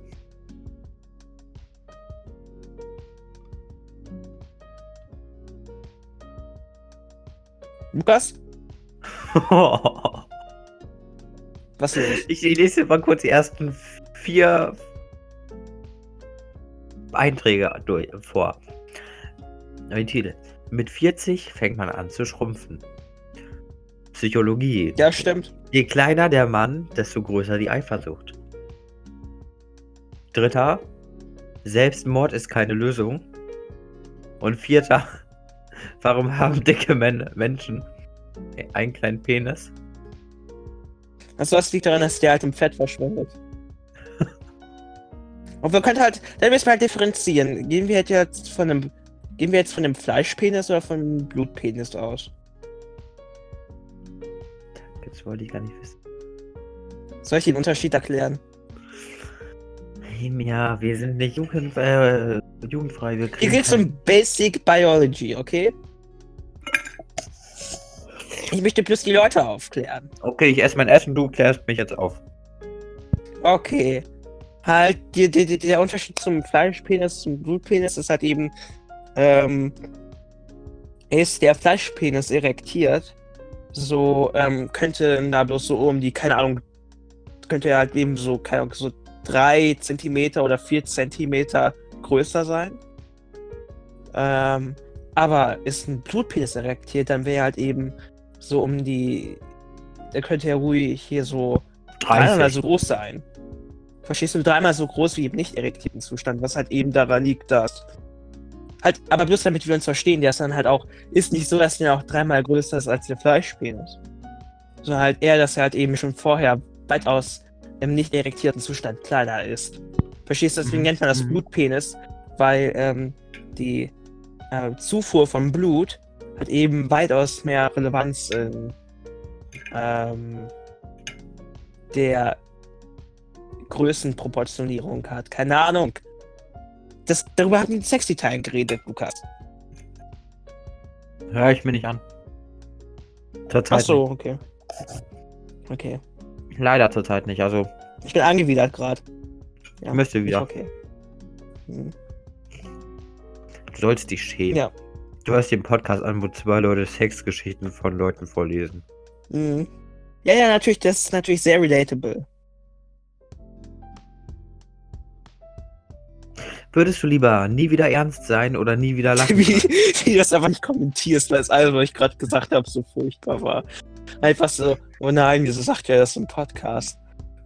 Lukas? Was ist ich, ich lese mal kurz die ersten vier Einträge durch, vor. Die Titel. Mit 40 fängt man an zu schrumpfen. Psychologie. Ja, stimmt. Je kleiner der Mann, desto größer die Eifersucht. Dritter, Selbstmord ist keine Lösung. Und vierter, warum haben dicke Men Menschen einen kleinen Penis? Also das liegt daran, dass der halt im Fett verschwindet. Und wir können halt, dann müssen wir halt differenzieren. Gehen wir halt jetzt von einem, gehen wir jetzt von dem Fleischpenis oder von dem Blutpenis aus? Das wollte ich gar nicht wissen. Soll ich den Unterschied erklären? Ja, wir sind nicht jugend, äh, jugendfrei. Wir Hier geht's um Basic Biology, okay? Ich möchte bloß die Leute aufklären. Okay, ich esse mein Essen, du klärst mich jetzt auf. Okay. Halt, die, die, die, der Unterschied zum Fleischpenis, zum Blutpenis ist halt eben, ähm, ist der Fleischpenis erektiert, so, ähm, könnte da bloß so um die, keine Ahnung, könnte er halt eben so, keine Ahnung, so drei Zentimeter oder vier Zentimeter größer sein. Ähm, aber ist ein Blutpenis erektiert, dann wäre halt eben so um die, der könnte ja ruhig hier so dreimal 30. so groß sein. Verstehst du, dreimal so groß wie im nicht erektierten Zustand, was halt eben daran liegt, dass. Halt, aber bloß damit wir uns verstehen, der ist dann halt auch, ist nicht so, dass der auch dreimal größer ist als der Fleischpenis. Sondern halt eher, dass er halt eben schon vorher weitaus im nicht erektierten Zustand kleiner ist. Verstehst du, deswegen Mhm. nennt man das Mhm. Blutpenis, weil ähm, die äh, Zufuhr von Blut hat eben weitaus mehr Relevanz in ähm, der Größenproportionierung hat. Keine Ahnung. Das, darüber haben die in Sexy-Teilen geredet, Lukas. Hör ich mir nicht an. Zurzeit Ach so, okay. Okay. Leider zurzeit nicht. Also, Ich bin angewidert gerade. Ja, müsste wieder. okay. Hm. Du sollst dich schämen. Ja. Du hörst den Podcast an, wo zwei Leute Sexgeschichten von Leuten vorlesen. Mhm. Ja, ja, natürlich, das ist natürlich sehr relatable. Würdest du lieber nie wieder ernst sein oder nie wieder lachen? wie, wie du das einfach nicht kommentierst, weil es alles, was ich gerade gesagt habe, so furchtbar war. Einfach so, oh nein, wieso sagt er das im Podcast?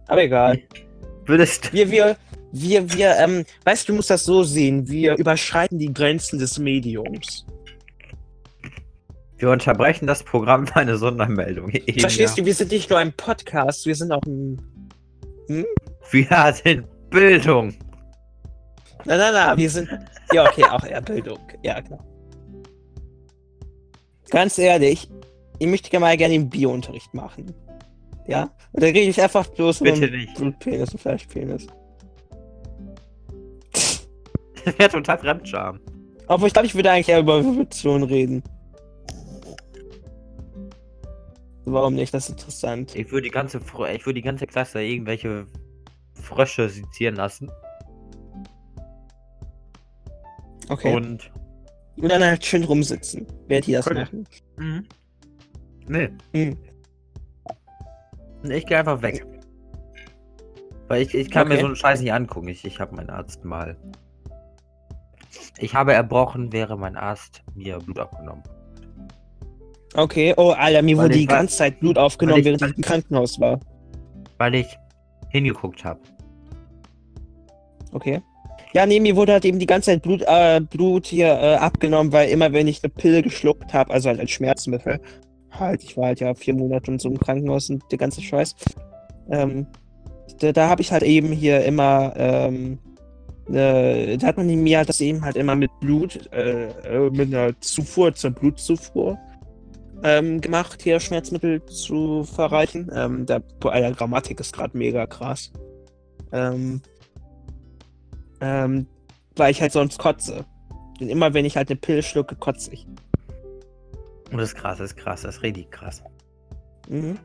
Aber egal. Würdest Wir, wir, wir, wir, ähm, weißt du, du musst das so sehen, wir überschreiten die Grenzen des Mediums. wir unterbrechen das Programm für eine Sondermeldung. Verstehst du, wir sind nicht nur ein Podcast, wir sind auch ein. Wir sind Bildung. Nein, nein, nein, wir sind. Ja, okay, auch eher Bildung. Ja, genau. Ganz ehrlich, ich möchte gerne mal gerne den Biounterricht machen. Ja? Und dann rede ich einfach bloß Bitte nicht. Blutpenis und Fleischpenis. Das wäre total Fremdscham. Aber ich glaube, ich würde eigentlich eher über Evolution reden. Warum nicht? Das ist interessant. Ich würde die ganze, Fr- ich würde die ganze Klasse irgendwelche Frösche sezieren lassen. Okay. Und. Und dann halt schön rumsitzen, während die das Könnte. machen. Mhm. Nee. Hm. Nee, Ich gehe einfach weg. Weil ich, ich kann mir Okay. so einen Scheiß nicht angucken. Ich, ich habe meinen Arzt mal. Ich habe erbrochen, wäre mein Arzt mir Blut abgenommen. Okay, oh Alter, mir Weil wurde die war- ganze Zeit Blut aufgenommen, ich- während ich im Krankenhaus war. Weil ich hingeguckt habe. Okay. Ja, nee, mir wurde halt eben die ganze Zeit Blut, äh, Blut hier äh, abgenommen, weil immer wenn ich eine Pille geschluckt habe, also halt als Schmerzmittel, halt, ich war halt ja vier Monate und so im Krankenhaus und der ganze Scheiß, ähm, da, da habe ich halt eben hier immer, ähm, äh, da hat man mir halt das eben halt immer mit Blut, äh, äh, mit einer Zufuhr zur Blutzufuhr ähm, gemacht, hier Schmerzmittel zu verreichen. Ähm, der, Alter, Grammatik ist gerade mega krass. Ähm, ähm, weil ich halt sonst kotze. Und immer wenn ich halt eine Pille schlucke, kotze ich. Und das ist krass, das ist krass, das ist richtig krass. Mhm.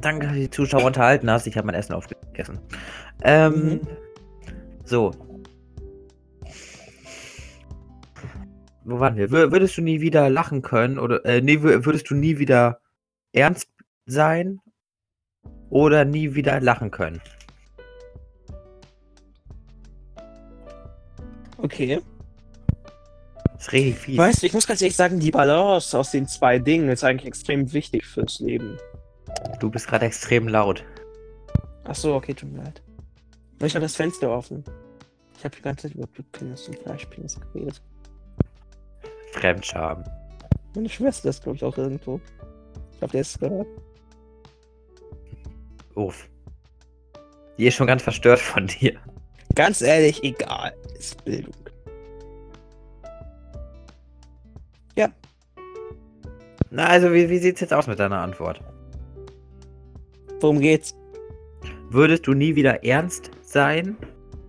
Danke, dass du die Zuschauer unterhalten hast. Ich habe mein Essen aufgegessen. Ähm, Mhm. so. Wo waren wir? Wür- Würdest du nie wieder lachen können? Oder, äh, nee, wür- würdest du nie wieder ernst sein? Oder nie wieder lachen können? Okay. Das ist richtig fies. Weißt du, ich muss ganz ehrlich sagen, die Balance aus den zwei Dingen ist eigentlich extrem wichtig fürs Leben. Du bist gerade extrem laut. Ach so, okay, tut mir leid. Ich habe das Fenster offen. Ich habe die ganze Zeit über Blutpenis und Fleischpenis geredet. Fremdscham. Meine Schwester ist, glaube ich, auch irgendwo. Ich glaube, der ist gehört. Uff. Die ist schon ganz verstört von dir. Ganz ehrlich, egal. Ist Bildung. Na, also, wie, wie sieht's jetzt aus mit deiner Antwort? Worum geht's? Würdest du nie wieder ernst sein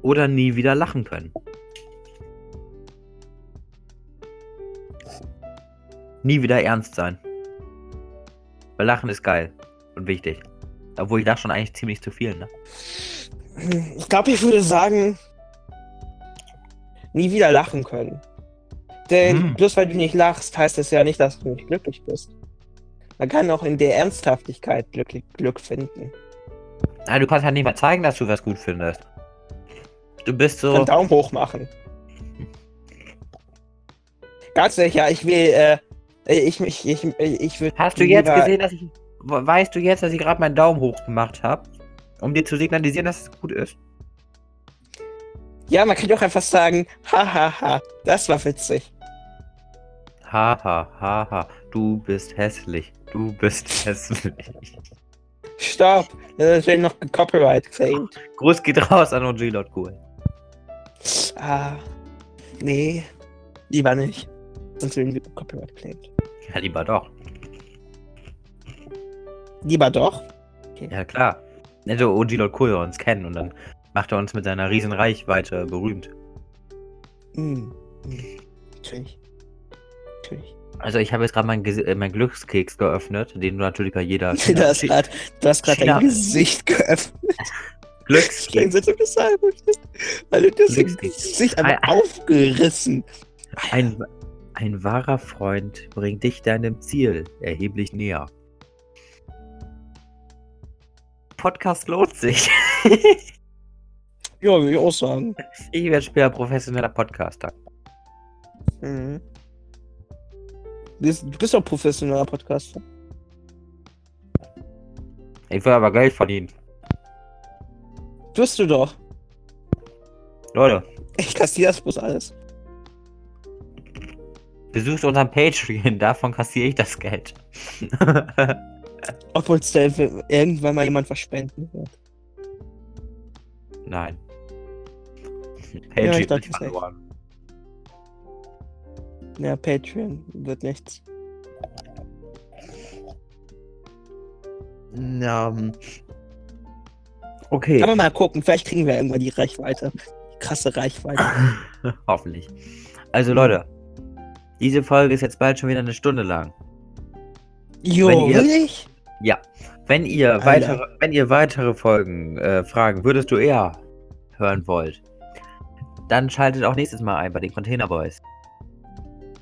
oder nie wieder lachen können? Nie wieder ernst sein. Weil Lachen ist geil und wichtig. Obwohl ich da schon eigentlich ziemlich zu viel, ne? Ich glaube, ich würde sagen, nie wieder lachen können. Denn Hm. bloß weil du nicht lachst, heißt es ja nicht, dass du nicht glücklich bist. Man kann auch in der Ernsthaftigkeit Glück, Glück finden. Nein, du kannst halt nicht mal zeigen, dass du was gut findest. Du bist so. Einen Daumen hoch machen. Ganz sicher, ich will, äh, ich, ich, ich, ich würde. Hast du jetzt gesehen, dass ich. Weißt du jetzt, dass ich gerade meinen Daumen hoch gemacht habe? Um dir zu signalisieren, dass es gut ist? Ja, man kann doch einfach sagen, hahaha, das war witzig. Haha, haha, du bist hässlich. Du bist hässlich. Stopp, das wird noch Copyright claimed. Gruß geht raus an OG Lord Cool. Ah, nee, lieber nicht. Sonst werden wir Copyright claimed. Ja, lieber doch. Lieber doch. Ja, klar. Also OG Lord Cool uns kennen und dann macht er uns mit seiner riesen Reichweite berühmt. Hm. hm. Natürlich. Natürlich. Also ich habe jetzt gerade mein, Gesi- äh, mein Glückskeks geöffnet, den du natürlich bei jeder Du hast gerade dein Gesicht geöffnet. Glückskeks. Weil du das. Gesicht einfach Ein- aufgerissen. Ein, ein wahrer Freund bringt dich deinem Ziel erheblich näher. Podcast lohnt sich. Ja, würde ich auch sagen. Ich werde später professioneller Podcaster. Mhm. Du bist, doch professioneller Podcaster. Ich will aber Geld verdienen. Wirst du doch. Leute, Ich kassiere das bloß alles. besucht unseren Patreon, davon kassiere ich das Geld. Obwohl es irgendwann mal jemand was spenden wird. Nein. Ja, ich Patreon dachte verloren. Ja, Patreon wird nichts. Ja. ähm, Okay. Aber mal gucken, vielleicht kriegen wir irgendwann die Reichweite. Die krasse Reichweite. Hoffentlich. Also Leute, diese Folge ist jetzt bald schon wieder eine Stunde lang. Jo, wirklich? Ja. Wenn ihr Alter. weitere, wenn ihr weitere Folgen, äh, Fragen würdest du eher hören wollt, dann schaltet auch nächstes Mal ein bei den Container Boys.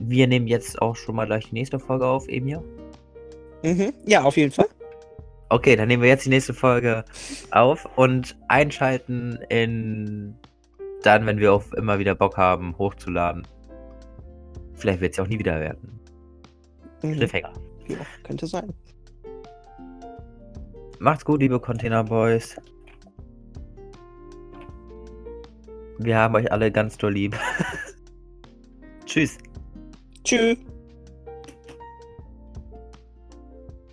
Wir nehmen jetzt auch schon mal gleich die nächste Folge auf, Emir. Mhm. Ja, auf jeden Fall. Okay, dann nehmen wir jetzt die nächste Folge auf und einschalten in dann, wenn wir auf immer wieder Bock haben, hochzuladen. Vielleicht wird es ja auch nie wieder werden. Mhm. Cliffhanger. Ja, könnte sein. Macht's gut, liebe Container Boys. Wir haben euch alle ganz doll lieb. Tschüss. Tschüss.